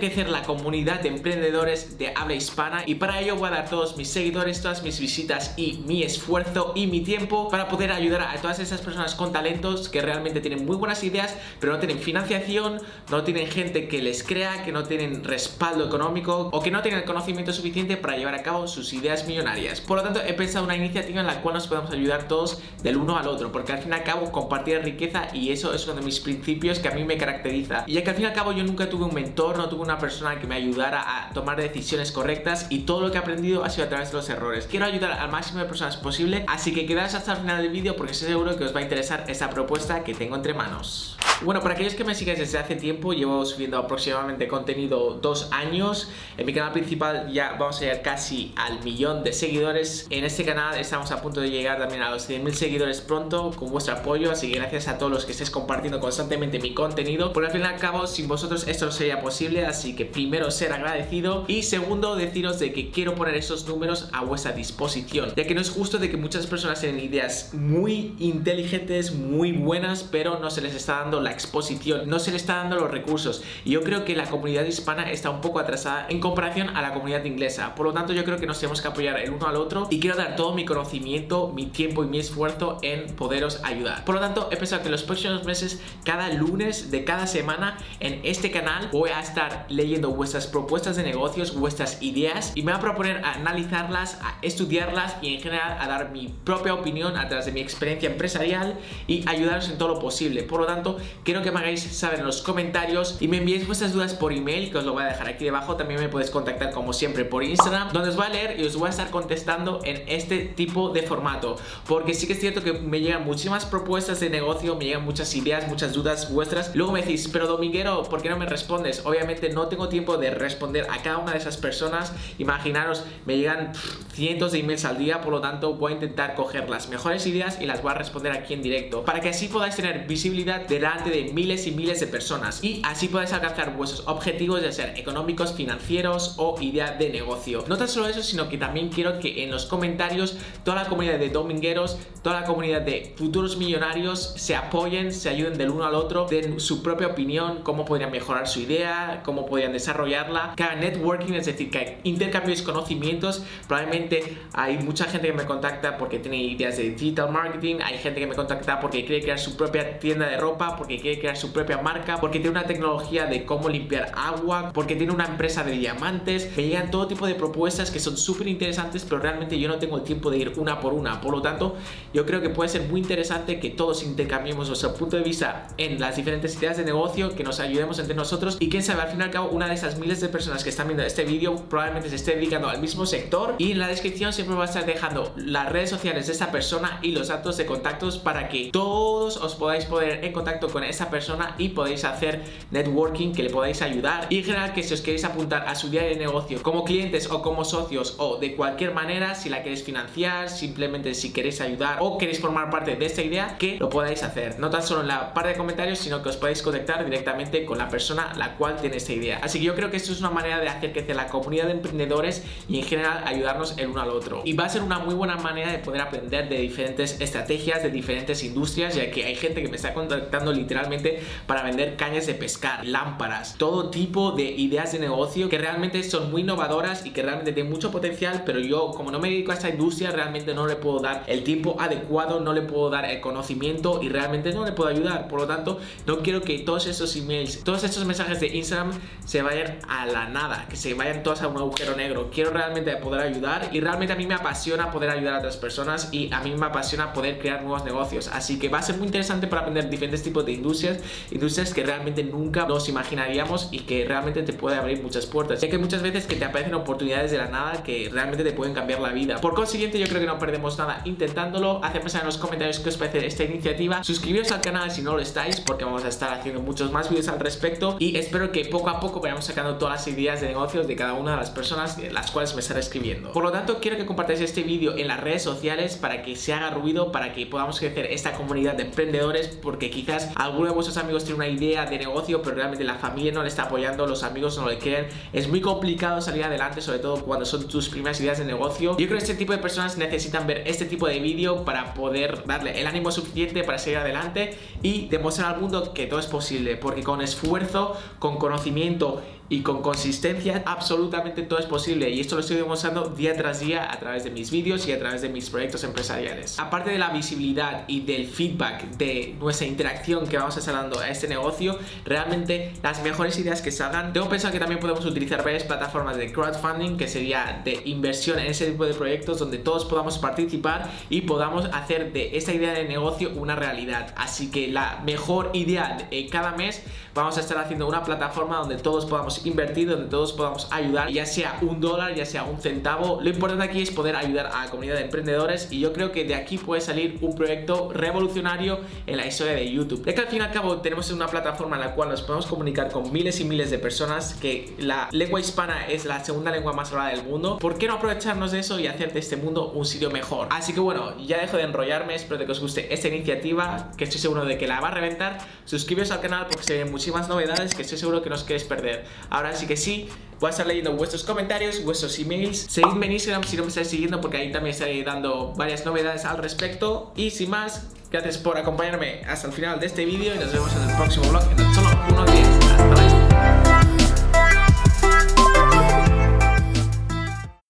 Crecer la comunidad de emprendedores de habla hispana y para ello voy a dar todos mis seguidores, todas mis visitas y mi esfuerzo y mi tiempo para poder ayudar a todas esas personas con talentos que realmente tienen muy buenas ideas pero no tienen financiación, no tienen gente que les crea, que no tienen respaldo económico o que no tienen el conocimiento suficiente para llevar a cabo sus ideas millonarias. Por lo tanto, he pensado una iniciativa en la cual nos podemos ayudar todos del uno al otro porque al fin y al cabo compartir riqueza y eso es uno de mis principios que a mí me caracteriza. Y ya que al fin y al cabo yo nunca tuve un mentor, no tuve una persona que me ayudara a tomar decisiones correctas y todo lo que he aprendido ha sido a través de los errores. Quiero ayudar al máximo de personas posible, así que quedaos hasta el final del vídeo porque estoy seguro que os va a interesar esta propuesta que tengo entre manos. Bueno, para aquellos que me sigáis desde hace tiempo, llevo subiendo aproximadamente contenido dos años. En mi canal principal ya vamos a llegar casi al millón de seguidores. En este canal estamos a punto de llegar también a los 100.000 seguidores pronto con vuestro apoyo. Así que gracias a todos los que estéis compartiendo constantemente mi contenido. Por al fin y al cabo, sin vosotros esto no sería posible. Así que primero ser agradecido y segundo deciros de que quiero poner esos números a vuestra disposición. Ya que no es justo de que muchas personas tienen ideas muy inteligentes, muy buenas, pero no se les está dando la exposición, no se le está dando los recursos. Y yo creo que la comunidad hispana está un poco atrasada en comparación a la comunidad inglesa. Por lo tanto, yo creo que nos tenemos que apoyar el uno al otro y quiero dar todo mi conocimiento, mi tiempo y mi esfuerzo en poderos ayudar. Por lo tanto, he pensado que en los próximos meses, cada lunes de cada semana, en este canal voy a estar leyendo vuestras propuestas de negocios, vuestras ideas y me voy a proponer a analizarlas, a estudiarlas y en general a dar mi propia opinión a través de mi experiencia empresarial y ayudaros en todo lo posible. Por lo tanto, quiero que me hagáis saber en los comentarios y me enviéis vuestras dudas por email, que os lo voy a dejar aquí debajo. También me podéis contactar como siempre por Instagram, donde os voy a leer y os voy a estar contestando en este tipo de formato. Porque sí que es cierto que me llegan muchísimas propuestas de negocio, me llegan muchas ideas, muchas dudas vuestras. Luego me decís, pero Dominguero, ¿por qué no me respondes? Obviamente no tengo tiempo de responder a cada una de esas personas. Imaginaros, me llegan cientos de emails al día, por lo tanto voy a intentar coger las mejores ideas y las voy a responder aquí en directo. Para que así podáis tener visibilidad delante de miles y miles de personas y así podéis alcanzar vuestros objetivos ya sean económicos, financieros o idea de negocio. No tan solo eso, sino que también quiero que en los comentarios toda la comunidad de domingueros, toda la comunidad de futuros millonarios se apoyen, se ayuden del uno al otro, den su propia opinión, cómo podrían mejorar su idea, cómo podrían desarrollarla, que hagan networking, es decir, que intercambiéis conocimientos. Probablemente hay mucha gente que me contacta porque tiene ideas de digital marketing, hay gente que me contacta porque quiere crear su propia tienda de ropa, porque quiere crear su propia marca, porque tiene una tecnología de cómo limpiar agua, porque tiene una empresa de diamantes. Me llegan todo tipo de propuestas que son súper interesantes, pero realmente yo no tengo el tiempo de ir una por una. Por lo tanto, yo creo que puede ser muy interesante que todos intercambiemos nuestro punto de vista en las diferentes ideas de negocio, que nos ayudemos entre nosotros y quién sabe, al fin y cabo, una de esas miles de personas que están viendo este vídeo probablemente se esté dedicando al mismo sector y en la descripción siempre voy a estar dejando las redes sociales de esta persona y los datos de contactos para que todos os podáis poner en contacto con esa persona y podéis hacer networking que le podáis ayudar. Y en general que si os queréis apuntar a su día de negocio como clientes o como socios o de cualquier manera si la queréis financiar simplemente si queréis ayudar o queréis formar parte de esta idea que lo podáis hacer. No tan solo en la parte de comentarios sino que os podéis conectar directamente con la persona la cual tiene esta idea así que yo creo que esto es una manera de hacer crecer la comunidad de emprendedores y en general ayudarnos el uno al otro y va a ser una muy buena manera de poder aprender de diferentes estrategias de diferentes industrias ya que hay gente que me está contactando literalmente para vender cañas de pescar, lámparas, todo tipo de ideas de negocio que realmente son muy innovadoras y que realmente tienen mucho potencial, pero yo como no me dedico a esta industria realmente no le puedo dar el tiempo adecuado, no le puedo dar el conocimiento y realmente no le puedo ayudar. Por lo tanto, no quiero que todos esos emails, todos estos mensajes de Instagram se vayan a la nada, que se vayan todos a un agujero negro. Quiero realmente poder ayudar y realmente a mí me apasiona poder ayudar a otras personas y a mí me apasiona poder crear nuevos negocios. Así que va a ser muy interesante para aprender diferentes tipos de industrias, industrias que realmente nunca nos imaginaríamos y que realmente te puede abrir muchas puertas, ya que muchas veces que te aparecen oportunidades de la nada que realmente te pueden cambiar la vida. Por consiguiente, yo creo que no perdemos nada intentándolo. Hacedme saber en los comentarios qué os parece esta iniciativa. Suscribiros al canal si no lo estáis, porque vamos a estar haciendo muchos más vídeos al respecto y espero que poco a poco vayamos sacando todas las ideas de negocios de cada una de las personas las cuales me estará escribiendo. Por lo tanto, quiero que compartáis este vídeo en las redes sociales para que se haga ruido, para que podamos crecer esta comunidad de emprendedores, porque quizás alguno de vuestros amigos tiene una idea de negocio, pero realmente la familia no le está apoyando, los amigos no le quieren. Es muy complicado salir adelante, sobre todo cuando son tus primeras ideas de negocio. Yo creo que este tipo de personas necesitan ver este tipo de vídeo para poder darle el ánimo suficiente para seguir adelante y demostrar al mundo que todo es posible, porque con esfuerzo, con conocimiento momento y con consistencia absolutamente todo es posible y esto lo estoy demostrando día tras día a través de mis vídeos y a través de mis proyectos empresariales. Aparte de la visibilidad y del feedback de nuestra interacción que vamos a estar dando a este negocio, realmente las mejores ideas que salgan, tengo pensado que también podemos utilizar varias plataformas de crowdfunding que sería de inversión en ese tipo de proyectos donde todos podamos participar y podamos hacer de esta idea de negocio una realidad. Así que la mejor idea de cada mes vamos a estar haciendo una plataforma donde todos podamos invertir, donde todos podamos ayudar, ya sea un dólar, ya sea un centavo. Lo importante aquí es poder ayudar a la comunidad de emprendedores y yo creo que de aquí puede salir un proyecto revolucionario en la historia de YouTube. Ya que al fin y al cabo tenemos una plataforma en la cual nos podemos comunicar con miles y miles de personas, que la lengua hispana es la segunda lengua más hablada del mundo. ¿Por qué no aprovecharnos de eso y hacer de este mundo un sitio mejor? Así que bueno, ya dejo de enrollarme, espero que os guste esta iniciativa, que estoy seguro de que la va a reventar. Suscribiros al canal porque se ven muchísimas novedades que estoy seguro que no os queréis perder. Ahora sí que sí, voy a estar leyendo vuestros comentarios, vuestros emails. Seguidme en Instagram si no me estáis siguiendo porque ahí también estaré dando varias novedades al respecto. Y sin más, gracias por acompañarme hasta el final de este vídeo y nos vemos en el próximo vlog en solo unos días.